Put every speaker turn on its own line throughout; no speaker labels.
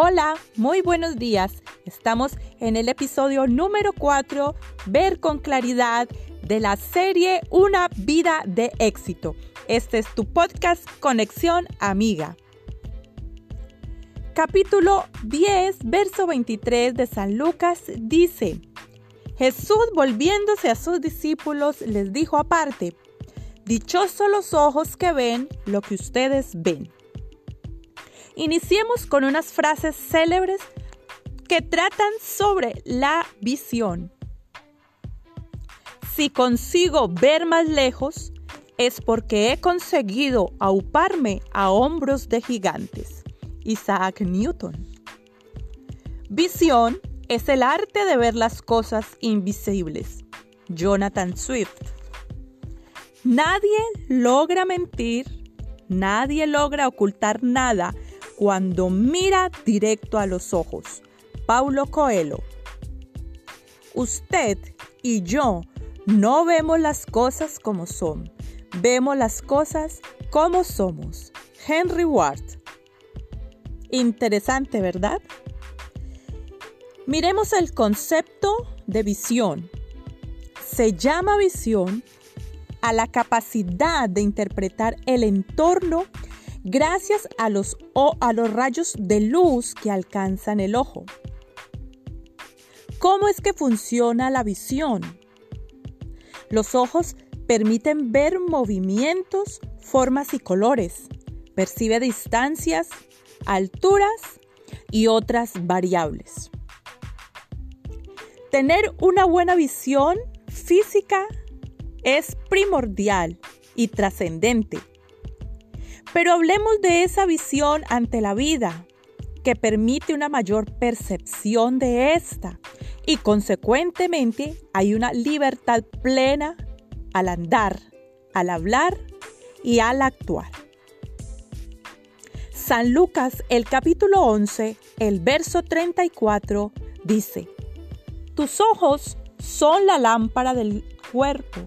Hola, muy buenos días. Estamos en el episodio número 4, Ver con claridad, de la serie Una vida de éxito. Este es tu podcast Conexión Amiga. Capítulo 10, verso 23 de San Lucas dice, Jesús volviéndose a sus discípulos les dijo aparte, Dichosos los ojos que ven lo que ustedes ven. Iniciemos con unas frases célebres que tratan sobre la visión. Si consigo ver más lejos, es porque he conseguido auparme a hombros de gigantes. Isaac Newton. Visión es el arte de ver las cosas invisibles. Jonathan Swift. Nadie logra mentir, nadie logra ocultar nada cuando mira directo a los ojos. Paulo Coelho. Usted y yo no vemos las cosas como son, vemos las cosas como somos. Henry Ward. Interesante, ¿verdad? Miremos el concepto de visión. Se llama visión a la capacidad de interpretar el entorno gracias a los, a los rayos de luz que alcanzan el ojo. ¿Cómo es que funciona la visión? Los ojos permiten ver movimientos, formas y colores. Percibe distancias, alturas y otras variables. Tener una buena visión física es primordial y trascendente pero hablemos de esa visión ante la vida, que permite una mayor percepción de esta y consecuentemente hay una libertad plena al andar, al hablar y al actuar. San Lucas, el capítulo 11, el verso 34, dice, Tus ojos son la lámpara del cuerpo.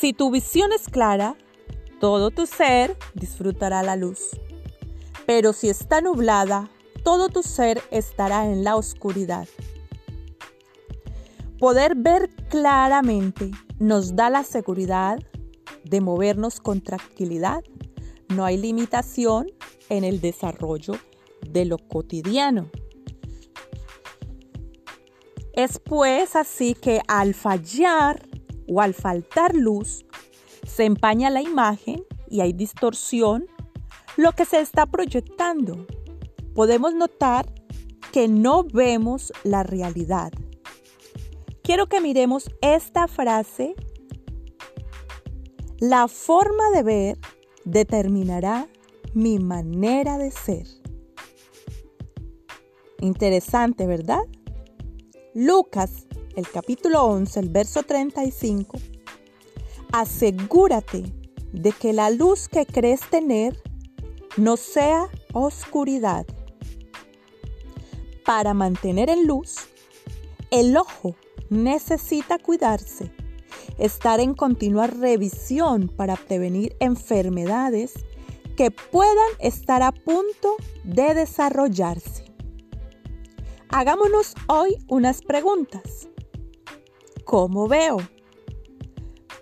Si tu visión es clara, todo tu ser disfrutará la luz. Pero si está nublada, todo tu ser estará en la oscuridad. Poder ver claramente nos da la seguridad de movernos con tranquilidad. No hay limitación en el desarrollo de lo cotidiano. Es pues así que al fallar o al faltar luz, se empaña la imagen y hay distorsión, lo que se está proyectando. Podemos notar que no vemos la realidad. Quiero que miremos esta frase. La forma de ver determinará mi manera de ser. Interesante, ¿verdad? Lucas, el capítulo 11, el verso 35, asegúrate de que la luz que crees tener no sea oscuridad. Para mantener en luz, el ojo necesita cuidarse, estar en continua revisión para prevenir enfermedades que puedan estar a punto de desarrollarse. Hagámonos hoy unas preguntas. ¿Cómo veo?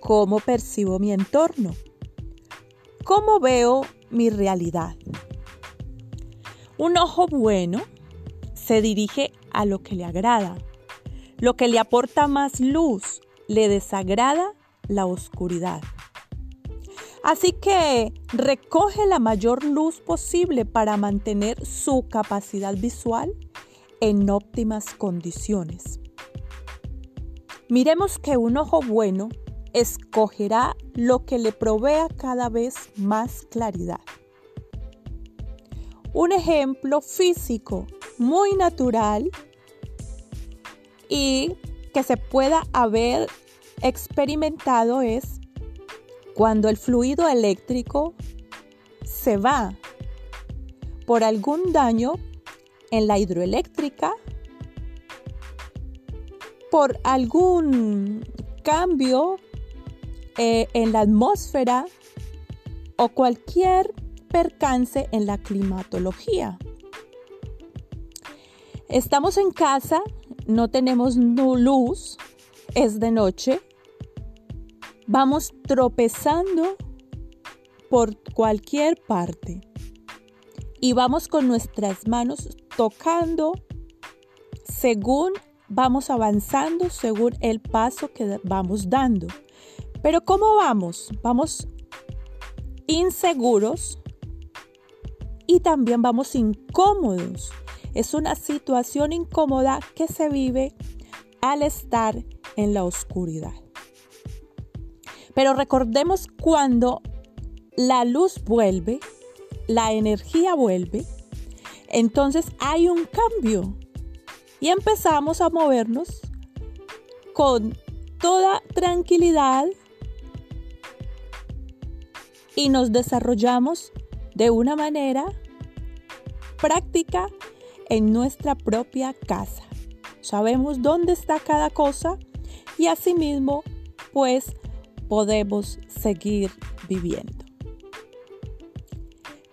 Cómo percibo mi entorno, cómo veo mi realidad. Un ojo bueno se dirige a lo que le agrada, lo que le aporta más luz, le desagrada la oscuridad. Así que recoge la mayor luz posible para mantener su capacidad visual en óptimas condiciones. Miremos que un ojo bueno escogerá lo que le provea cada vez más claridad. Un ejemplo físico muy natural y que se pueda haber experimentado es cuando el fluido eléctrico se va por algún daño en la hidroeléctrica, por algún cambio eh, en la atmósfera o cualquier percance en la climatología. Estamos en casa, no tenemos luz, es de noche, vamos tropezando por cualquier parte y vamos con nuestras manos tocando según vamos avanzando, según el paso que vamos dando. Pero ¿cómo vamos? Vamos inseguros y también vamos incómodos. Es una situación incómoda que se vive al estar en la oscuridad. Pero recordemos cuando la luz vuelve, la energía vuelve, entonces hay un cambio y empezamos a movernos con toda tranquilidad y nos desarrollamos de una manera práctica en nuestra propia casa. Sabemos dónde está cada cosa y asimismo pues podemos seguir viviendo.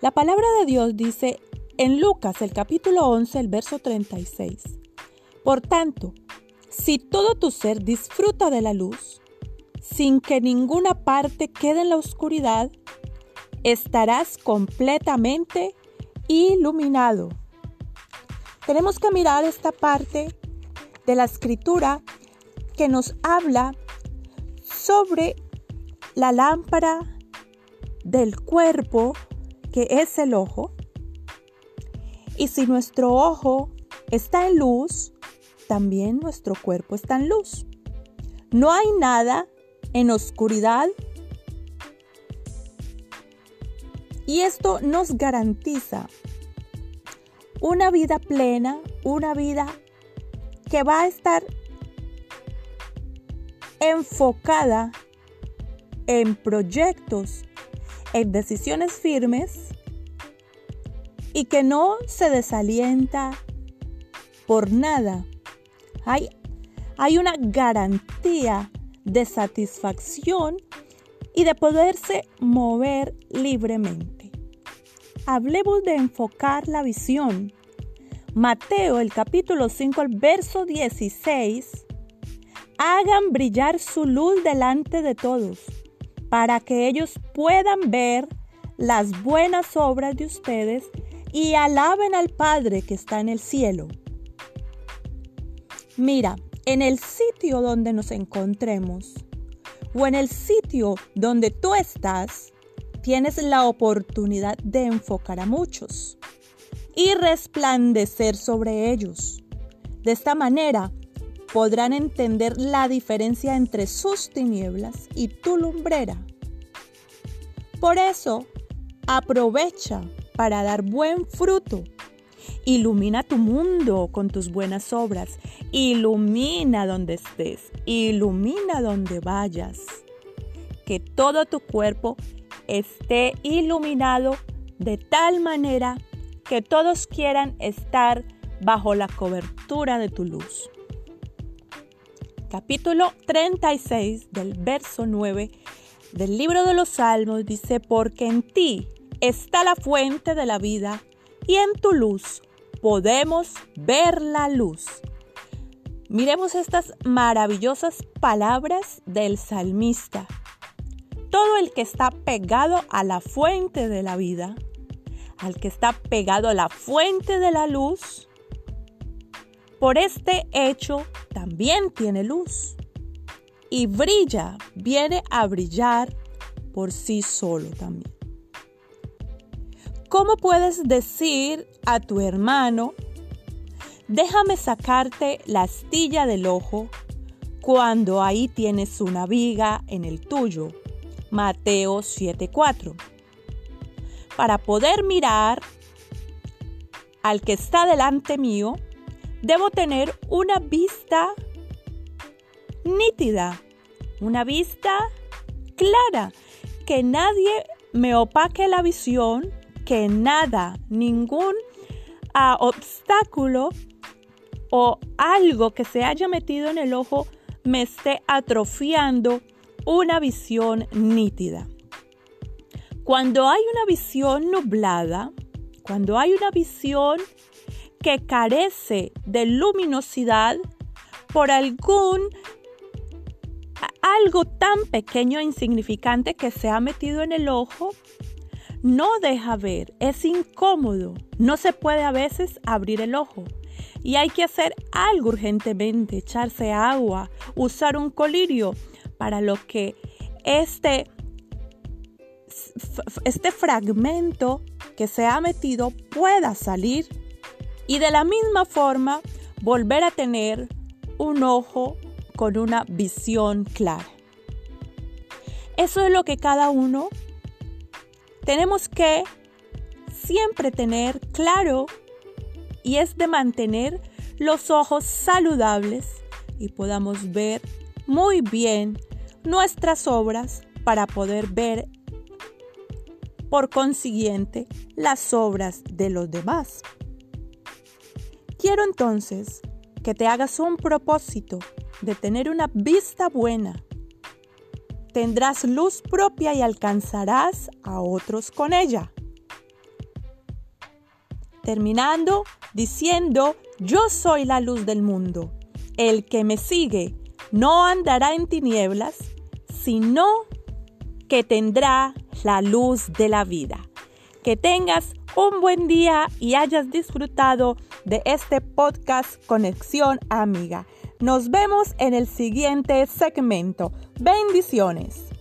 La palabra de Dios dice en Lucas el capítulo 11 el verso 36. Por tanto, si todo tu ser disfruta de la luz, sin que ninguna parte quede en la oscuridad, estarás completamente iluminado. Tenemos que mirar esta parte de la escritura que nos habla sobre la lámpara del cuerpo que es el ojo. Y si nuestro ojo está en luz, también nuestro cuerpo está en luz. No hay nada en oscuridad Y esto nos garantiza una vida plena, una vida que va a estar enfocada en proyectos, en decisiones firmes y que no se desalienta por nada. Hay, hay una garantía de satisfacción y de poderse mover libremente hablemos de enfocar la visión. Mateo, el capítulo 5, el verso 16. Hagan brillar su luz delante de todos, para que ellos puedan ver las buenas obras de ustedes y alaben al Padre que está en el cielo. Mira, en el sitio donde nos encontremos o en el sitio donde tú estás, tienes la oportunidad de enfocar a muchos y resplandecer sobre ellos. De esta manera podrán entender la diferencia entre sus tinieblas y tu lumbrera. Por eso, aprovecha para dar buen fruto. Ilumina tu mundo con tus buenas obras. Ilumina donde estés. Ilumina donde vayas. Que todo tu cuerpo esté iluminado de tal manera que todos quieran estar bajo la cobertura de tu luz. Capítulo 36 del verso 9 del libro de los Salmos dice, porque en ti está la fuente de la vida y en tu luz podemos ver la luz. Miremos estas maravillosas palabras del salmista todo el que está pegado a la fuente de la vida, al que está pegado a la fuente de la luz, por este hecho también tiene luz y brilla, viene a brillar por sí solo también. ¿Cómo puedes decir a tu hermano, déjame sacarte la astilla del ojo cuando ahí tienes una viga en el tuyo? Mateo 7:4. Para poder mirar al que está delante mío, debo tener una vista nítida, una vista clara, que nadie me opaque la visión, que nada, ningún ah, obstáculo o algo que se haya metido en el ojo me esté atrofiando una visión nítida. Cuando hay una visión nublada, cuando hay una visión que carece de luminosidad por algún algo tan pequeño e insignificante que se ha metido en el ojo, no deja ver, es incómodo, no se puede a veces abrir el ojo y hay que hacer algo urgentemente, echarse agua, usar un colirio para lo que este, este fragmento que se ha metido pueda salir y de la misma forma volver a tener un ojo con una visión clara. Eso es lo que cada uno tenemos que siempre tener claro y es de mantener los ojos saludables y podamos ver muy bien nuestras obras para poder ver por consiguiente las obras de los demás. Quiero entonces que te hagas un propósito de tener una vista buena. Tendrás luz propia y alcanzarás a otros con ella. Terminando diciendo, yo soy la luz del mundo. El que me sigue no andará en tinieblas, sino que tendrá la luz de la vida. Que tengas un buen día y hayas disfrutado de este podcast Conexión Amiga. Nos vemos en el siguiente segmento. Bendiciones.